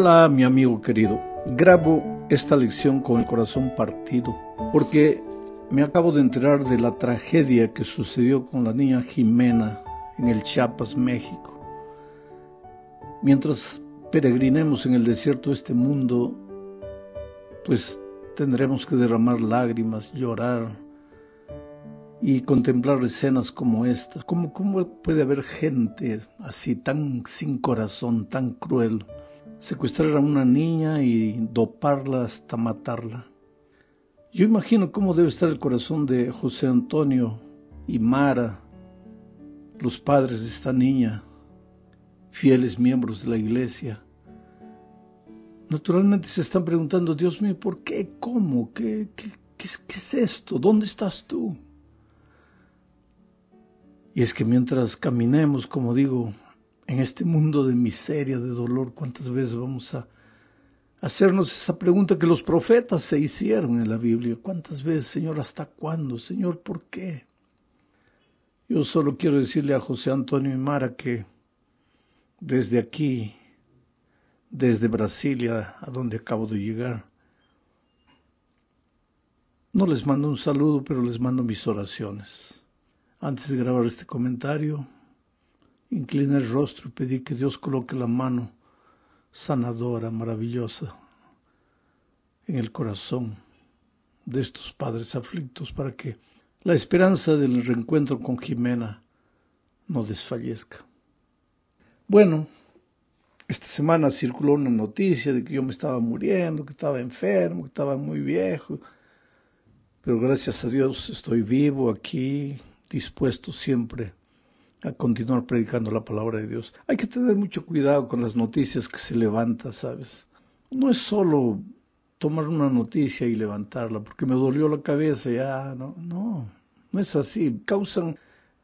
Hola mi amigo querido, grabo esta lección con el corazón partido porque me acabo de enterar de la tragedia que sucedió con la niña Jimena en el Chiapas, México. Mientras peregrinemos en el desierto de este mundo, pues tendremos que derramar lágrimas, llorar y contemplar escenas como esta. ¿Cómo, ¿Cómo puede haber gente así tan sin corazón, tan cruel? Secuestrar a una niña y doparla hasta matarla. Yo imagino cómo debe estar el corazón de José Antonio y Mara, los padres de esta niña, fieles miembros de la iglesia. Naturalmente se están preguntando, Dios mío, ¿por qué? ¿Cómo? ¿Qué, qué, qué, es esto? ¿Dónde estás tú? Y es que mientras caminemos, como digo, en este mundo de miseria, de dolor, ¿cuántas veces vamos a hacernos esa pregunta que los profetas se hicieron en la Biblia? ¿Cuántas veces, Señor, hasta cuándo? Señor, ¿por qué? Yo solo quiero decirle a José Antonio y Mara que desde aquí, desde Brasilia, a donde acabo de llegar, no les mando un saludo, pero les mando mis oraciones. Antes de grabar este comentario, Incliné el rostro y pedí que Dios coloque la mano sanadora, maravillosa, en el corazón de estos padres aflictos para que la esperanza del reencuentro con Jimena no desfallezca. Bueno, esta semana circuló una noticia de que yo me estaba muriendo, que estaba enfermo, que estaba muy viejo, pero gracias a Dios estoy vivo aquí, dispuesto siempre a continuar predicando la palabra de Dios. Hay que tener mucho cuidado con las noticias que se levantan, ¿sabes? No es solo tomar una noticia y levantarla, porque me dolió la cabeza, ya, no, no, no es así. Causan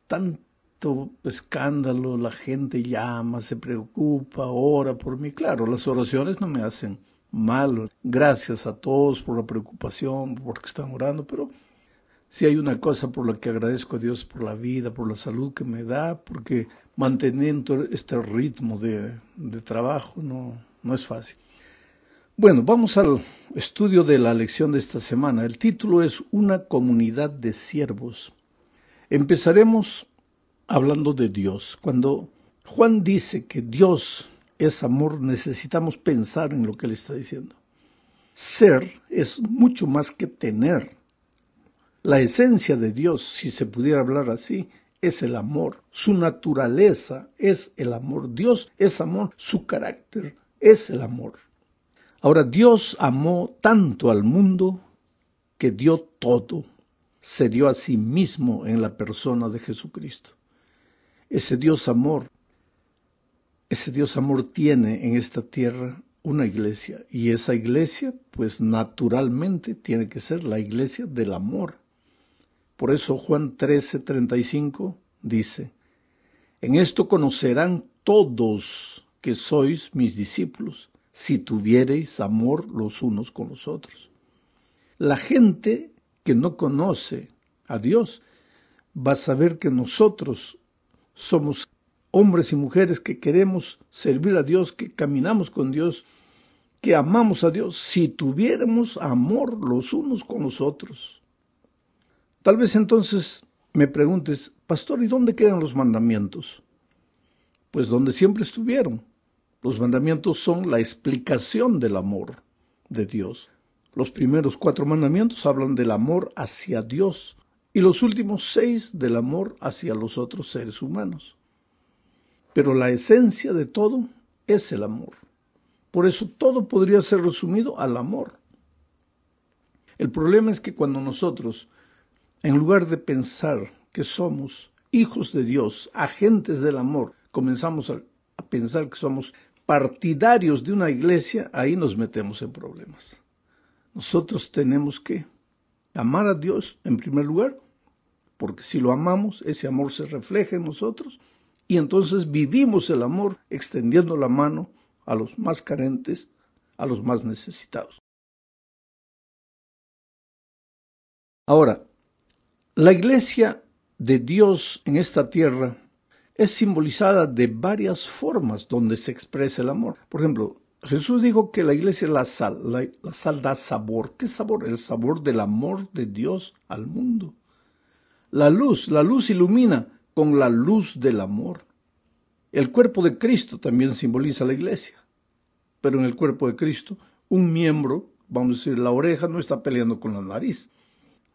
tanto escándalo, la gente llama, se preocupa, ora por mí. Claro, las oraciones no me hacen mal. Gracias a todos por la preocupación, porque están orando, pero si hay una cosa por la que agradezco a Dios por la vida, por la salud que me da, porque manteniendo este ritmo de, de trabajo no, no es fácil. Bueno, vamos al estudio de la lección de esta semana. El título es Una comunidad de siervos. Empezaremos hablando de Dios. Cuando Juan dice que Dios es amor, necesitamos pensar en lo que él está diciendo. Ser es mucho más que tener. La esencia de Dios, si se pudiera hablar así, es el amor. Su naturaleza es el amor. Dios es amor. Su carácter es el amor. Ahora, Dios amó tanto al mundo que dio todo. Se dio a sí mismo en la persona de Jesucristo. Ese Dios amor, ese Dios amor tiene en esta tierra una iglesia y esa iglesia pues naturalmente tiene que ser la iglesia del amor. Por eso Juan 13, 35 dice, En esto conocerán todos que sois mis discípulos, si tuviereis amor los unos con los otros. La gente que no conoce a Dios va a saber que nosotros somos hombres y mujeres que queremos servir a Dios, que caminamos con Dios, que amamos a Dios, si tuviéramos amor los unos con los otros. Tal vez entonces me preguntes, pastor, ¿y dónde quedan los mandamientos? Pues donde siempre estuvieron. Los mandamientos son la explicación del amor de Dios. Los primeros cuatro mandamientos hablan del amor hacia Dios y los últimos seis del amor hacia los otros seres humanos. Pero la esencia de todo es el amor. Por eso todo podría ser resumido al amor. El problema es que cuando nosotros en lugar de pensar que somos hijos de Dios, agentes del amor, comenzamos a, pensar que somos partidarios de una iglesia, ahí nos metemos en problemas. Nosotros tenemos que amar a Dios en primer lugar, porque si lo amamos, ese amor se refleja en nosotros y entonces vivimos el amor extendiendo la mano a los más carentes, a los más necesitados. Ahora, la iglesia de Dios en esta tierra es simbolizada de varias formas donde se expresa el amor. Por ejemplo, Jesús dijo que la iglesia es la sal, la, la, sal da sabor. ¿Qué sabor? El sabor del amor de Dios al mundo. La luz, la luz ilumina con la luz del amor. El cuerpo de Cristo también simboliza la iglesia, pero en el cuerpo de Cristo un miembro, vamos a decir, la oreja no está peleando con la nariz,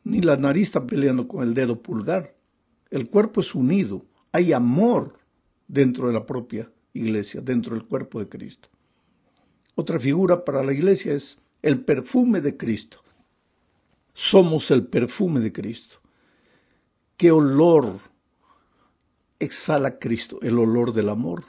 ni la nariz está peleando con el dedo pulgar. El cuerpo es unido, hay amor dentro de la propia iglesia, dentro del cuerpo de Cristo. Otra figura para la iglesia es el perfume de Cristo. Somos el perfume de Cristo. ¿Qué olor exhala Cristo? El olor del amor.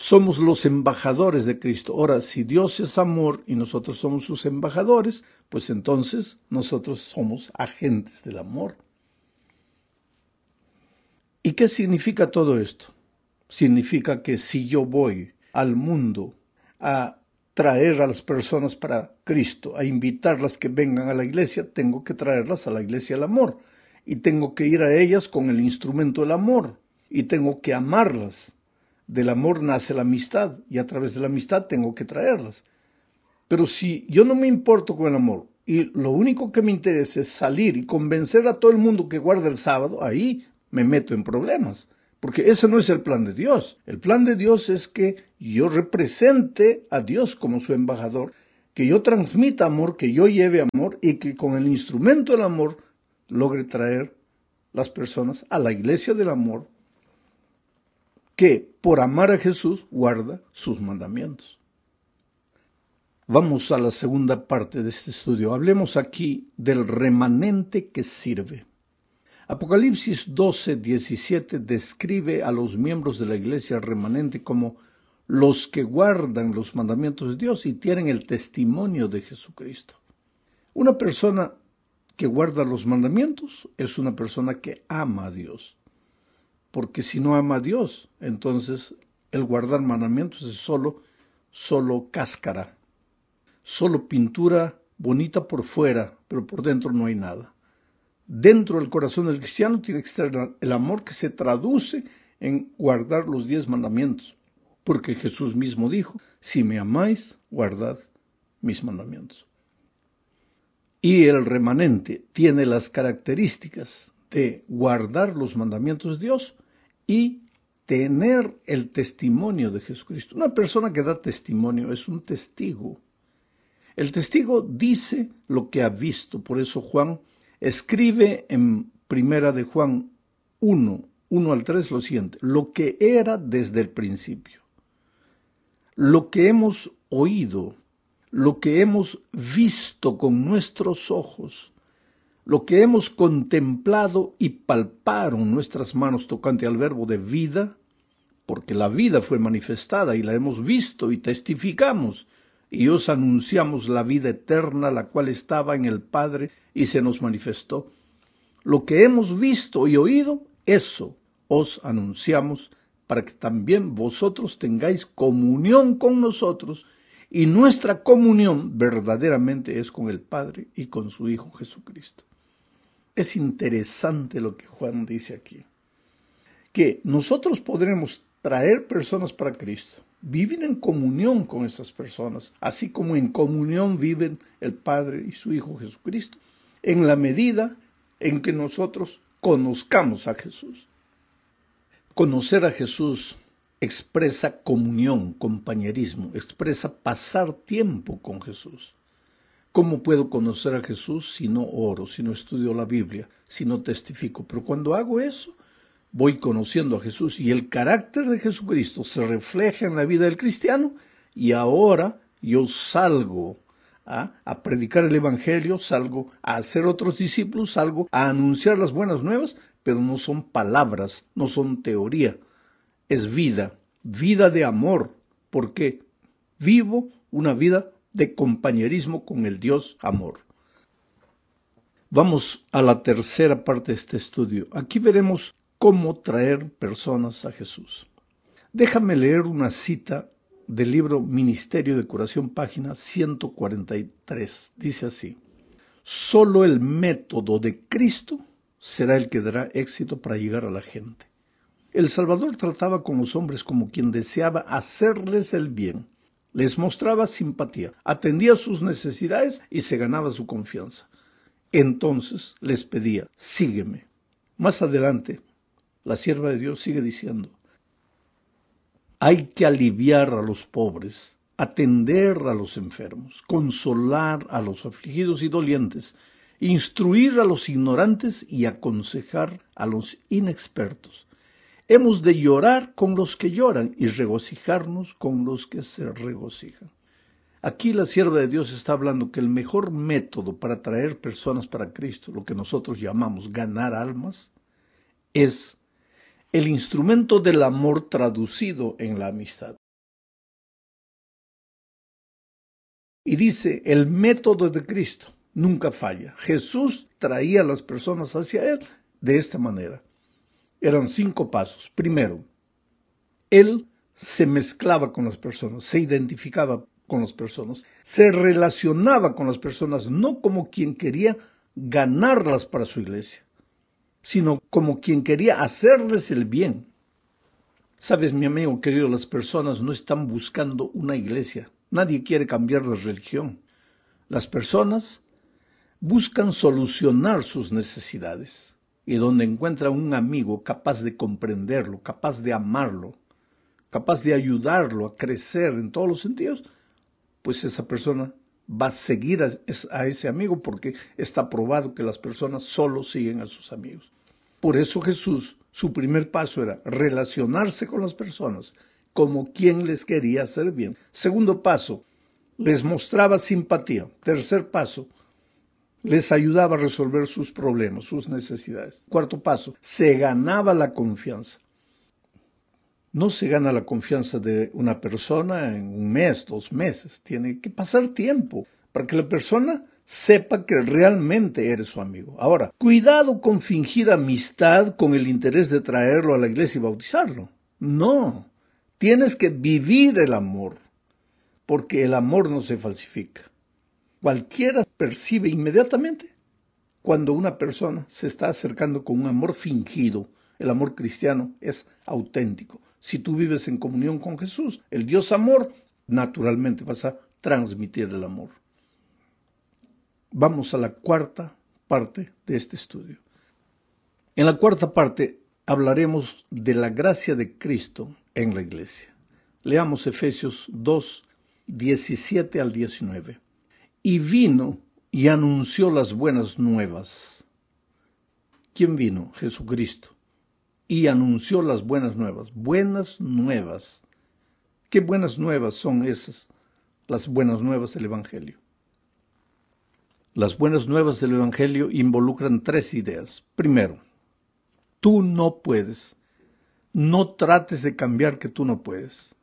Somos los embajadores de Cristo. Ahora, si Dios es amor y nosotros somos sus embajadores, pues entonces nosotros somos agentes del amor. ¿Y qué significa todo esto? Significa que si yo voy al mundo a traer a las personas para Cristo, a invitarlas que vengan a la iglesia, tengo que traerlas a la iglesia del amor y tengo que ir a ellas con el instrumento del amor y tengo que amarlas del amor nace la amistad y a través de la amistad tengo que traerlas. Pero si yo no me importo con el amor y lo único que me interesa es salir y convencer a todo el mundo que guarda el sábado, ahí me meto en problemas. Porque ese no es el plan de Dios. El plan de Dios es que yo represente a Dios como su embajador, que yo transmita amor, que yo lleve amor y que con el instrumento del amor logre traer las personas a la iglesia del amor que por amar a Jesús guarda sus mandamientos. Vamos a la segunda parte de este estudio. Hablemos aquí del remanente que sirve. Apocalipsis 12, 17 describe a los miembros de la iglesia remanente como los que guardan los mandamientos de Dios y tienen el testimonio de Jesucristo. Una persona que guarda los mandamientos es una persona que ama a Dios porque si no ama a Dios, entonces el guardar mandamientos es solo, solo cáscara, solo pintura bonita por fuera, pero por dentro no hay nada. Dentro del corazón del cristiano tiene que estar el amor que se traduce en guardar los diez mandamientos, porque Jesús mismo dijo, si me amáis, guardad mis mandamientos. Y el remanente tiene las características de guardar los mandamientos de Dios y tener el testimonio de Jesucristo. Una persona que da testimonio es un testigo. El testigo dice lo que ha visto, por eso Juan escribe en Primera de Juan 1, 1 al 3 lo siguiente, lo que era desde el principio, lo que hemos oído, lo que hemos visto con nuestros ojos, lo que hemos contemplado y palparon nuestras manos tocante al verbo de vida, porque la vida fue manifestada y la hemos visto y testificamos, y os anunciamos la vida eterna, la cual estaba en el Padre y se nos manifestó. Lo que hemos visto y oído, eso os anunciamos, para que también vosotros tengáis comunión con nosotros, y nuestra comunión verdaderamente es con el Padre y con su Hijo Jesucristo. Es interesante lo que Juan dice aquí. Que nosotros podremos traer personas para Cristo, vivir en comunión con esas personas, así como en comunión viven el Padre y su Hijo Jesucristo, en la medida en que nosotros conozcamos a Jesús. Conocer a Jesús expresa comunión, compañerismo, expresa pasar tiempo con Jesús. ¿Cómo puedo conocer a Jesús si no oro, si no estudio la Biblia, si no testifico? Pero cuando hago eso, voy conociendo a Jesús y el carácter de Jesucristo se refleja en la vida del cristiano y ahora yo salgo a predicar el Evangelio, salgo a hacer otros discípulos, salgo a anunciar las buenas nuevas, pero no son palabras, no son teoría, es vida, vida de amor, porque vivo una vida de compañerismo con el Dios amor. Vamos a la tercera parte de este estudio. Aquí veremos cómo traer personas a Jesús. Déjame leer una cita del libro Ministerio de Curación, página 143. Dice así, solo el método de Cristo será el que dará éxito para llegar a la gente. El Salvador trataba con los hombres como quien deseaba hacerles el bien les mostraba simpatía, atendía sus necesidades y se ganaba su confianza. Entonces les pedía, sígueme. Más adelante, la sierva de Dios sigue diciendo, hay que aliviar a los pobres, atender a los enfermos, consolar a los afligidos y dolientes, instruir a los ignorantes y aconsejar a los inexpertos. Hemos de llorar con los que lloran y regocijarnos con los que se regocijan. Aquí la sierva de Dios está hablando que el mejor método para traer personas para Cristo, lo que nosotros llamamos ganar almas, es el instrumento del amor traducido en la amistad. Y dice, el método de Cristo nunca falla. Jesús traía a las personas hacia Él de esta manera. Eran cinco pasos. Primero, Él se mezclaba con las personas, se identificaba con las personas, se relacionaba con las personas no como quien quería ganarlas para su iglesia, sino como quien quería hacerles el bien. Sabes, mi amigo querido, las personas no están buscando una iglesia. Nadie quiere cambiar de religión. Las personas buscan solucionar sus necesidades. Y donde encuentra un amigo capaz de comprenderlo, capaz de amarlo, capaz de ayudarlo a crecer en todos los sentidos, pues esa persona va a seguir a, ese amigo porque está probado que las personas solo siguen a sus amigos. Por eso Jesús, su primer paso era relacionarse con las personas como quien les quería hacer bien. Segundo paso, les mostraba simpatía. Tercer paso, les ayudaba a resolver sus problemas, sus necesidades. Cuarto paso, se ganaba la confianza. No se gana la confianza de una persona en un mes, dos meses. Tiene que pasar tiempo para que la persona sepa que realmente eres su amigo. Ahora, cuidado con fingir amistad con el interés de traerlo a la iglesia y bautizarlo. No, tienes que vivir el amor, porque el amor no se falsifica. Cualquiera percibe inmediatamente cuando una persona se está acercando con un amor fingido. El amor cristiano es auténtico. Si tú vives en comunión con Jesús, el Dios amor, naturalmente vas a transmitir el amor. Vamos a la cuarta parte de este estudio. En la cuarta parte hablaremos de la gracia de Cristo en la iglesia. Leamos Efesios 2, 17 al 19. Y vino y anunció las buenas nuevas. ¿Quién vino? Jesucristo. Y anunció las buenas nuevas. Buenas nuevas. ¿Qué buenas nuevas son esas? Las buenas nuevas del Evangelio. Las buenas nuevas del Evangelio involucran tres ideas. Primero, tú no puedes. No trates de cambiar que tú no puedes.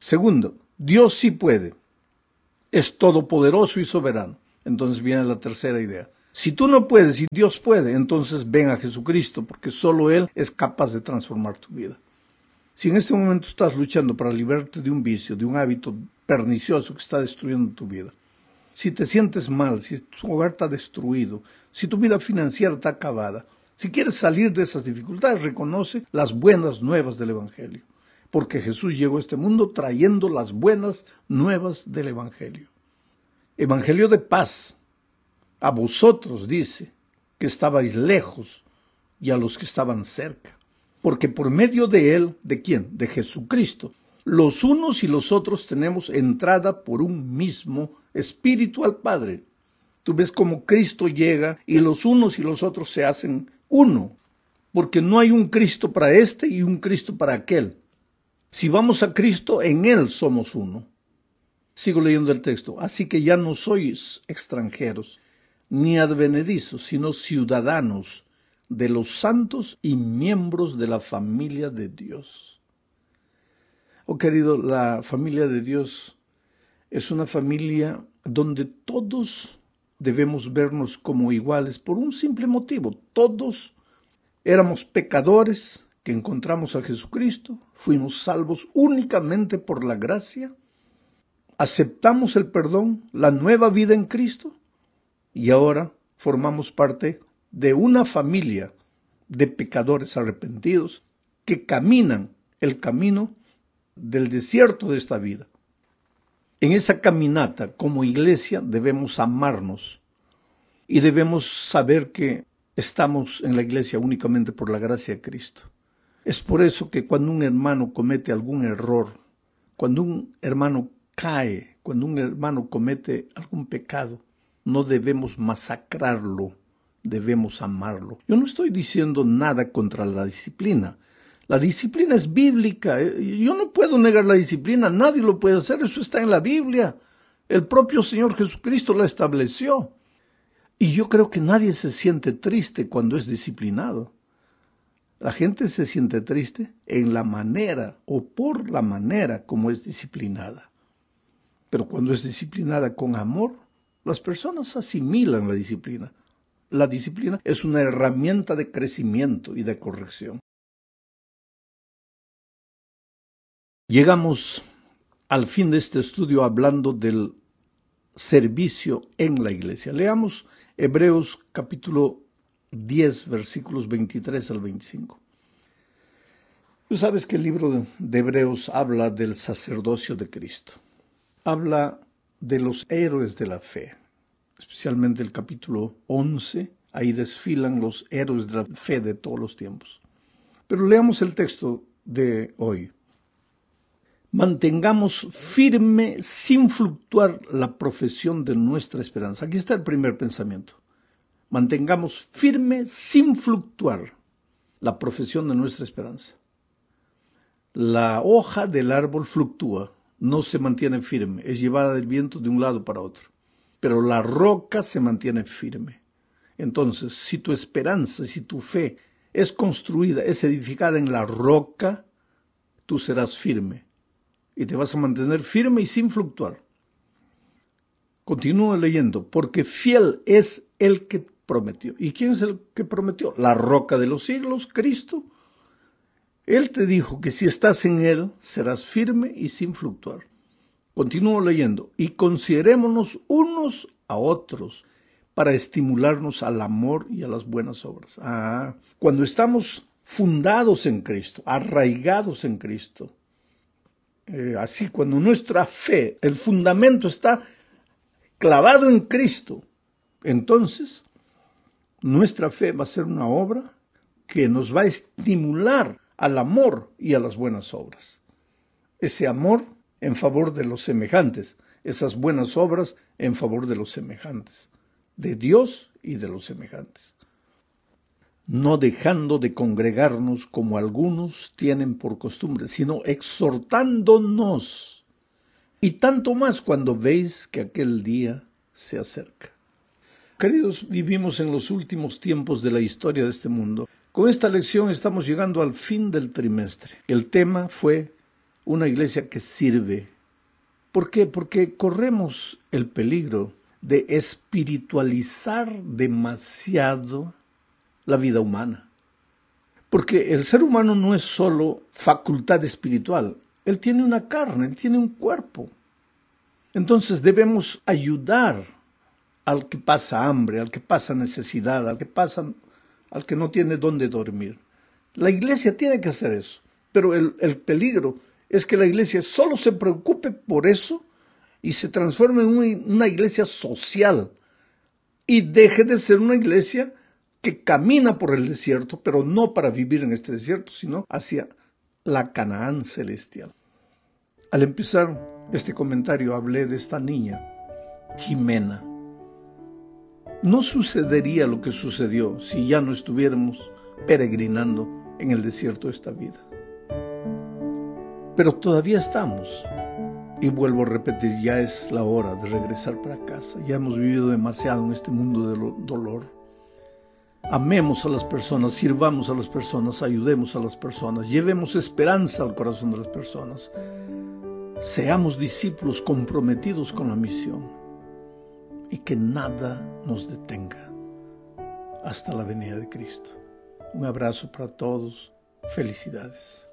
Segundo, Dios sí puede. Es todopoderoso y soberano. Entonces viene la tercera idea. Si tú no puedes y Dios puede, entonces ven a Jesucristo, porque solo Él es capaz de transformar tu vida. Si en este momento estás luchando para liberarte de un vicio, de un hábito pernicioso que está destruyendo tu vida, si te sientes mal, si tu hogar está destruido, si tu vida financiera está acabada, si quieres salir de esas dificultades, reconoce las buenas nuevas del Evangelio, porque Jesús llegó a este mundo trayendo las buenas nuevas del Evangelio. Evangelio de paz. A vosotros dice que estabais lejos y a los que estaban cerca, porque por medio de él, ¿de quién? De Jesucristo, los unos y los otros tenemos entrada por un mismo espíritu al Padre. Tú ves cómo Cristo llega y los unos y los otros se hacen uno, porque no hay un Cristo para este y un Cristo para aquel. Si vamos a Cristo, en Él somos uno. Sigo leyendo el texto. Así que ya no sois extranjeros, ni advenedizos, sino ciudadanos de los santos y miembros de la familia de Dios Oh querido, la familia de Dios es una familia donde todos debemos vernos como iguales por un simple motivo. Todos éramos pecadores que encontramos a Jesucristo, fuimos salvos únicamente por la gracia, aceptamos el perdón, la nueva vida en Cristo y ahora formamos parte de una familia de pecadores arrepentidos que caminan el camino del desierto de esta vida En esa caminata como iglesia debemos amarnos y debemos saber que estamos en la iglesia únicamente por la gracia de Cristo. Es por eso que cuando un hermano comete algún error, cuando un hermano cae, cuando un hermano comete algún pecado, no debemos masacrarlo, debemos amarlo. Yo no estoy diciendo nada contra la disciplina. La disciplina es bíblica. Eh, yo no puedo negar la disciplina, nadie lo puede hacer, eso está en la Biblia. El propio Señor Jesucristo la estableció. Y yo creo que nadie se siente triste cuando es disciplinado. La gente se siente triste en la manera o por la manera como es disciplinada. Pero cuando es disciplinada con amor, las personas asimilan la disciplina. La disciplina es una herramienta de crecimiento y de corrección. Llegamos al fin de este estudio hablando del servicio en la iglesia. Leamos Hebreos capítulo 10, versículos 23 al 25. Tú sabes que el libro de Hebreos habla del sacerdocio de Cristo. Habla de los héroes de la fe, especialmente el capítulo 11. Ahí desfilan los héroes de la fe de todos los tiempos. Pero leamos el texto de hoy. Mantengamos firme sin fluctuar la profesión de nuestra esperanza. Aquí está el primer pensamiento mantengamos firme sin fluctuar la profesión de nuestra esperanza. La hoja del árbol fluctúa, no se mantiene firme, es llevada del viento de un lado para otro, pero la roca se mantiene firme. Entonces, si tu esperanza, si tu fe es construida, es edificada en la roca, tú serás firme y te vas a mantener firme y sin fluctuar. Continúa leyendo, porque fiel es el que prometió. ¿Y quién es el que prometió? La roca de los siglos, Cristo. Él te dijo que si estás en Él, serás firme y sin fluctuar. Continúo leyendo. Y considerémonos unos a otros para estimularnos al amor y a las buenas obras. Ah, cuando estamos fundados en Cristo, arraigados en Cristo, eh, así cuando nuestra fe, el fundamento está clavado en Cristo, entonces nuestra fe va a ser una obra que nos va a estimular al amor y a las buenas obras. Ese amor en favor de los semejantes, esas buenas obras en favor de los semejantes, de Dios y de los semejantes. No dejando de congregarnos como algunos tienen por costumbre, sino exhortándonos, y tanto más cuando veis que aquel día se acerca. Queridos, vivimos en los últimos tiempos de la historia de este mundo. Con esta lección estamos llegando al fin del trimestre. El tema fue una iglesia que sirve. ¿Por qué? Porque corremos el peligro de espiritualizar demasiado la vida humana. Porque el ser humano no es solo facultad espiritual, él tiene una carne, él tiene un cuerpo. Entonces debemos ayudar al que pasa hambre, al que pasa necesidad, al que pasa, al que no tiene dónde dormir. La iglesia tiene que hacer eso, pero el, el peligro es que la iglesia solo se preocupe por eso y se transforme en una iglesia social y deje de ser una iglesia que camina por el desierto, pero no para vivir en este desierto, sino hacia la Canaán celestial. Al empezar este comentario hablé de esta niña, Jimena no sucedería lo que sucedió si ya no estuviéramos peregrinando en el desierto de esta vida. Pero todavía estamos. Y vuelvo a repetir, ya es la hora de regresar para casa. Ya hemos vivido demasiado en este mundo del dolor. Amemos a las personas, sirvamos a las personas, ayudemos a las personas, llevemos esperanza al corazón de las personas. Seamos discípulos comprometidos con la misión y que nada nos detenga hasta la venida de Cristo. Un abrazo para todos. Felicidades.